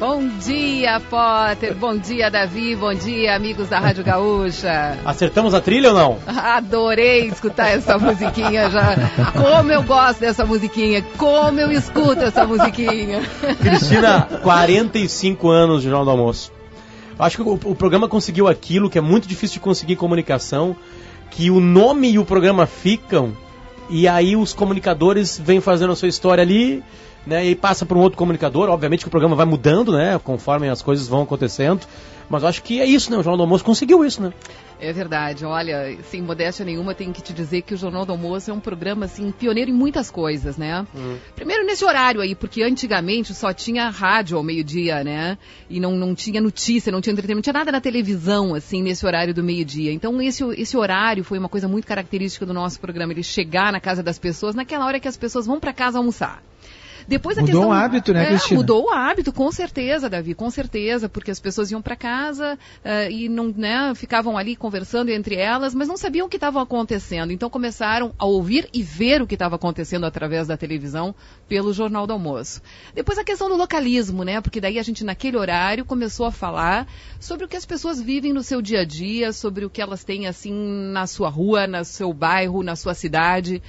Bom dia, Potter. Bom dia, Davi. Bom dia, amigos da Rádio Gaúcha. Acertamos a trilha ou não? Adorei escutar essa musiquinha já. Como eu gosto dessa musiquinha. Como eu escuto essa musiquinha. Cristina, 45 anos de Jornal do Almoço. Acho que o, o programa conseguiu aquilo que é muito difícil de conseguir em comunicação, que o nome e o programa ficam, e aí os comunicadores vêm fazendo a sua história ali né, e passa para um outro comunicador. Obviamente que o programa vai mudando, né, conforme as coisas vão acontecendo. Mas eu acho que é isso, né? O Jornal do Almoço conseguiu isso, né? É verdade. Olha, sem modéstia nenhuma, tenho que te dizer que o Jornal do Almoço é um programa, assim, pioneiro em muitas coisas, né? Hum. Primeiro nesse horário aí, porque antigamente só tinha rádio ao meio-dia, né? E não, não tinha notícia, não tinha entretenimento, não tinha nada na televisão, assim, nesse horário do meio-dia. Então esse, esse horário foi uma coisa muito característica do nosso programa, ele chegar na casa das pessoas naquela hora que as pessoas vão para casa almoçar. Depois a mudou questão, o hábito, né, é, Cristina? Mudou o hábito, com certeza, Davi, com certeza, porque as pessoas iam para casa uh, e não, né, ficavam ali conversando entre elas, mas não sabiam o que estava acontecendo. Então começaram a ouvir e ver o que estava acontecendo através da televisão pelo Jornal do Almoço. Depois a questão do localismo, né? Porque daí a gente naquele horário começou a falar sobre o que as pessoas vivem no seu dia a dia, sobre o que elas têm assim na sua rua, no seu bairro, na sua cidade.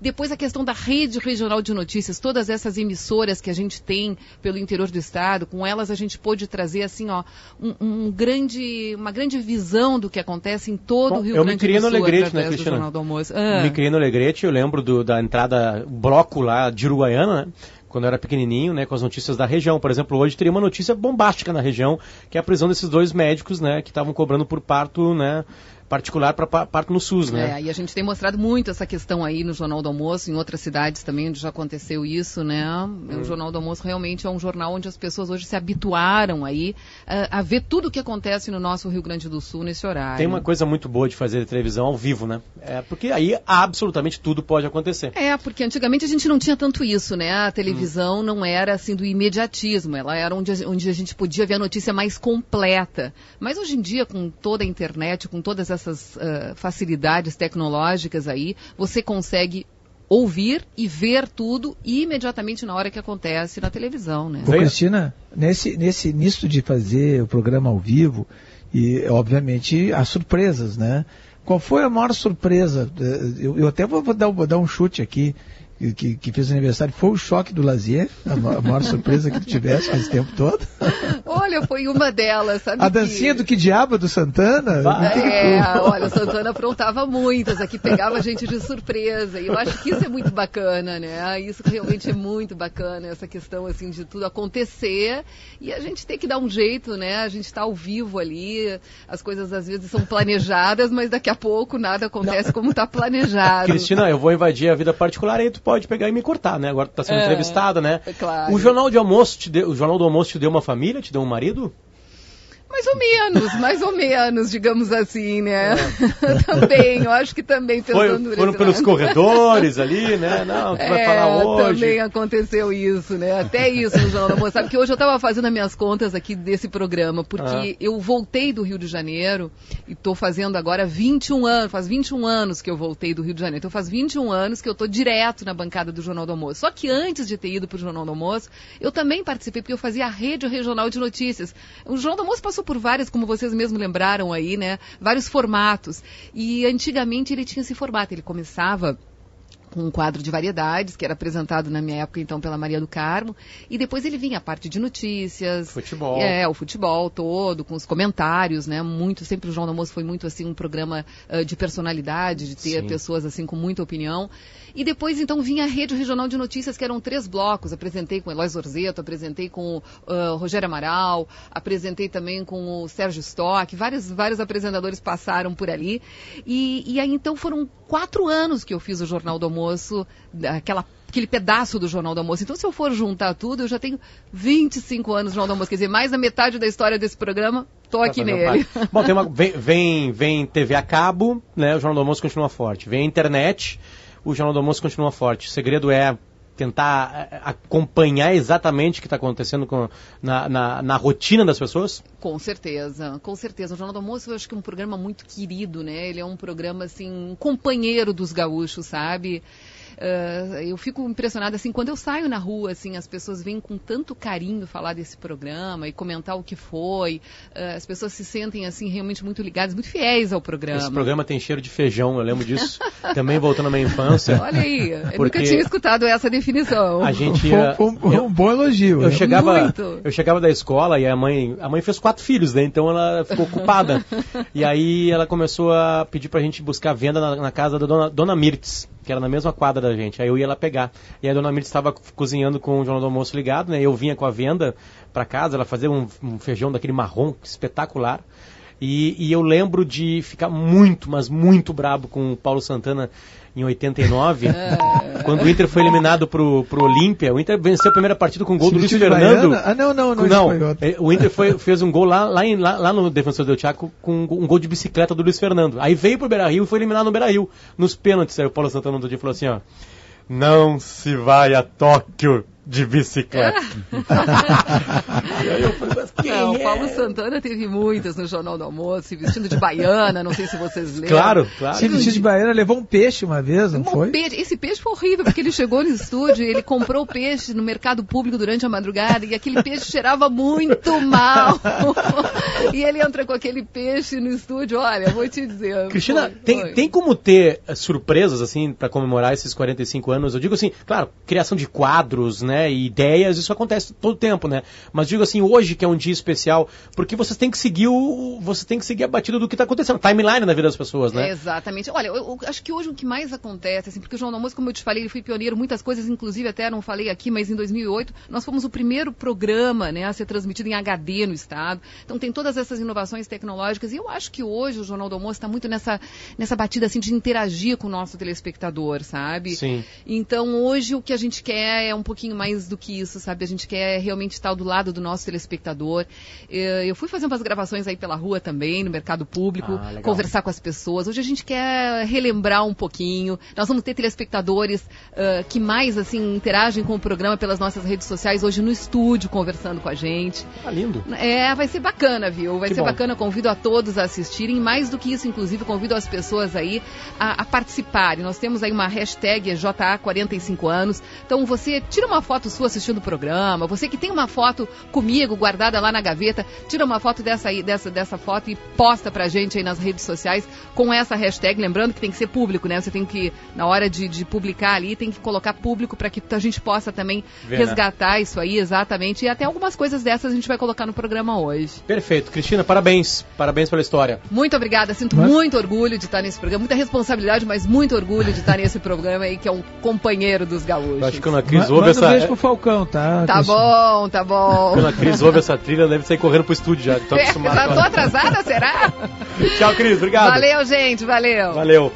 Depois a questão da rede regional de notícias, todas essas emissoras que a gente tem pelo interior do estado, com elas a gente pôde trazer assim, ó, um, um grande, uma grande visão do que acontece em todo Bom, o Rio eu Grande me criei do no Sul Alegrete, né, do Cristina? Do Almoço. Eu Ah, Me criei no Alegrete, eu lembro do- da entrada, bloco lá de Uruguaiana, né? Quando eu era pequenininho, né, com as notícias da região. Por exemplo, hoje teria uma notícia bombástica na região, que é a prisão desses dois médicos, né, que estavam cobrando por parto, né, particular para parto no SUS, né? É, e a gente tem mostrado muito essa questão aí no Jornal do Almoço, em outras cidades também onde já aconteceu isso, né? Hum. O Jornal do Almoço realmente é um jornal onde as pessoas hoje se habituaram aí a, a ver tudo o que acontece no nosso Rio Grande do Sul nesse horário. Tem uma coisa muito boa de fazer televisão ao vivo, né? É, porque aí absolutamente tudo pode acontecer. É, porque antigamente a gente não tinha tanto isso, né? A televisão não era assim do imediatismo, ela era onde a, onde a gente podia ver a notícia mais completa. Mas hoje em dia, com toda a internet, com todas essas ah, facilidades tecnológicas aí, você consegue ouvir e ver tudo imediatamente na hora que acontece na televisão, né? Ô, Cristina, nesse, nesse nisso de fazer o programa ao vivo, e obviamente as surpresas, né? Qual foi a maior surpresa? Eh, Eu, eu até vou, vou dar, vou dar um chute aqui, que- que, fez aniversário. Foi o choque do Lazier? A, a maior surpresa que tu tivesse esse tempo todo? Olha, foi uma delas, sabe? A dancinha que... do que diabo do Santana? Vai. É, olha, o Santana aprontava muitas aqui, pegava a gente de surpresa. E eu acho que isso é muito bacana, né? Isso realmente é muito bacana, essa questão assim de tudo acontecer e a gente tem que dar um jeito, né? A gente está ao vivo ali, as coisas às vezes são planejadas, mas daqui a pouco nada acontece como está planejado. Cristina, eu vou invadir a vida particular aí tu pode pegar e me cortar, né? Agora tu tá sendo É, entrevistada, né? é claro. O jornal de almoço te deu, o jornal do almoço te deu uma família, te deu um marido? Mais ou menos, mais ou menos, digamos assim, né? também, eu acho que também pensando É. Foi, foram pelos lado. corredores ali, né? Não, tu vai É, falar hoje. também aconteceu isso, né? Até isso no Jornal da Moça. Sabe que hoje eu estava fazendo as minhas contas aqui desse programa, porque Ah. eu voltei do Rio de Janeiro e estou fazendo agora 21 anos, faz 21 anos que eu voltei do Rio de Janeiro. Então faz 21 anos que eu estou direto na bancada do Jornal do Almoço. Só que antes de ter ido para o Jornal do Almoço, eu também participei, porque eu fazia a rede regional de notícias. O Jornal do Almoço passou por várias, como vocês mesmos lembraram aí, né? Vários formatos. E antigamente ele tinha esse formato, ele começava com um quadro de variedades, que era apresentado na minha época, então, pela Maria do Carmo. E depois ele vinha a parte de notícias. Futebol. É, o futebol todo, com os comentários, né? Muito, sempre o João do Almoço foi muito, assim, um programa ah, de personalidade, de ter Sim. pessoas, assim, com muita opinião. E depois, então, vinha a Rede Regional de Notícias, que eram três blocos. Apresentei com o Eloy Zorzeto, apresentei com o Rogério Amaral, apresentei também com o Sérgio Stock. Vários, vários apresentadores passaram por ali. E, e aí, então, foram quatro anos que eu fiz o Jornal do Almoço, aquela aquele pedaço do Jornal do Almoço. Então, se eu for juntar tudo, eu já tenho 25 anos no Jornal do Almoço. Quer dizer, mais da metade da história desse programa, tô aqui Tá fazendo nele. Bom, tem uma, vem, vem, vem TV a cabo, né? O Jornal do Almoço continua forte. Vem a internet, o Jornal do Almoço continua forte. O segredo é tentar eh, acompanhar exatamente o que está acontecendo com, na, na, na rotina das pessoas? Com certeza, com certeza. O Jornal do Almoço eu acho que é um programa muito querido, né? Ele é um programa, assim, um companheiro dos gaúchos, sabe? Uh, eu fico impressionada, assim, quando eu saio na rua, assim, as pessoas vêm com tanto carinho falar desse programa e comentar o que foi. Uh, as pessoas se sentem, assim, realmente muito ligadas, muito fiéis ao programa. Esse programa tem cheiro de feijão, eu lembro disso. Também voltando à minha infância. Olha aí, eu nunca tinha escutado essa definição. A gente ia, um, um, eu, um bom elogio. Eu né? chegava, muito. eu chegava da escola e a mãe, a mãe fez quatro filhos, né? Então ela ficou ocupada. e aí ela começou a pedir pra gente buscar venda na, na casa da dona, dona Mirtz que era na mesma quadra da gente. Aí eu ia lá pegar. E a dona Mirtz estava cozinhando com o Jornal do Almoço ligado, né? Eu vinha com a venda para casa, ela fazia um, um, feijão daquele marrom espetacular. E, e, eu lembro de ficar muito, mas muito brabo com o Paulo Santana em 89, é. quando o Inter foi eliminado pro, pro Olímpia. O Inter venceu a primeira partida com o gol do Luiz Fernando. Ah, não, não, não. não é, o Inter foi, fez um gol lá, lá, em, lá, lá, no Defensor do Thiago com um gol de bicicleta do Luiz Fernando. Aí veio pro Beira Rio e foi eliminado no Beira Rio. Nos pênaltis, aí o Paulo Santana no dia falou assim: ó. Não se vai a Tóquio de bicicleta. e aí eu mas quem não, é? O Paulo Santana teve muitas no Jornal do Almoço, se vestindo de baiana, não sei se vocês lembram. Claro, claro. Se vestindo de baiana, levou um peixe uma vez, não um foi? Peixe. Esse peixe foi horrível, porque ele chegou no estúdio, ele comprou o peixe no mercado público durante a madrugada, e aquele peixe cheirava muito mal. e ele entra com aquele peixe no estúdio, olha, vou te dizer. Cristina, foi, tem, foi. tem como ter eh, surpresas, assim, para comemorar esses 45 anos? Eu digo assim, claro, criação de quadros, né? né, e ideias, isso acontece todo tempo, né? Mas digo assim, hoje que é um dia especial, porque vocês têm que seguir o, você tem que seguir a batida do que está acontecendo, timeline na vida das pessoas, né? É, exatamente. Olha, eu, eu, acho que hoje o que mais acontece, assim, porque o João Almoço, como eu te falei, ele foi pioneiro, muitas coisas, inclusive até não falei aqui, mas em 2008 nós fomos o primeiro programa, né, a ser transmitido em HD no estado. Então tem todas essas inovações tecnológicas e eu acho que hoje o Jornal do Almoço está muito nessa nessa batida assim de interagir com o nosso telespectador, sabe? Sim. Então hoje o que a gente quer é um pouquinho mais do que isso, sabe? A gente quer realmente estar do lado do nosso telespectador. Eh, eu fui fazer umas gravações aí pela rua também, no mercado público, ah, conversar com as pessoas. Hoje a gente quer relembrar um pouquinho. Nós vamos ter telespectadores uh, que mais, assim, interagem com o programa pelas nossas redes sociais, hoje no estúdio, conversando com a gente. Ah, lindo. É, vai ser bacana, viu? Vai que ser bom. bacana. Convido a todos a assistirem. Mais do que isso, inclusive, convido as pessoas aí a, a participarem. Nós temos aí uma hashtag JA45 anos. Então você tira uma foto foto sua assistindo o programa, você que tem uma foto comigo guardada lá na gaveta, tira uma foto dessa, aí, dessa, dessa foto e posta pra gente aí nas redes sociais com essa hashtag. Lembrando que tem que ser público, né? Você tem que, na hora de, de publicar ali, tem que colocar público para que a gente possa também Ver, né? resgatar né? isso aí, exatamente. E até algumas coisas dessas a gente vai colocar no programa hoje. Perfeito. Cristina, parabéns. Parabéns pela história. Muito obrigada. Sinto mas... muito orgulho de estar nesse programa. Muita responsabilidade, mas muito orgulho de estar nesse programa aí, que é um companheiro dos gaúchos. acho que a Cris ouve essa pro Falcão, tá? Tá bom, tá bom. Quando a Cris ouve essa trilha, deve sair correndo pro estúdio já. Tô já tô atrasada, será? Tchau, Cris. Obrigado. Valeu, gente. Valeu. Valeu.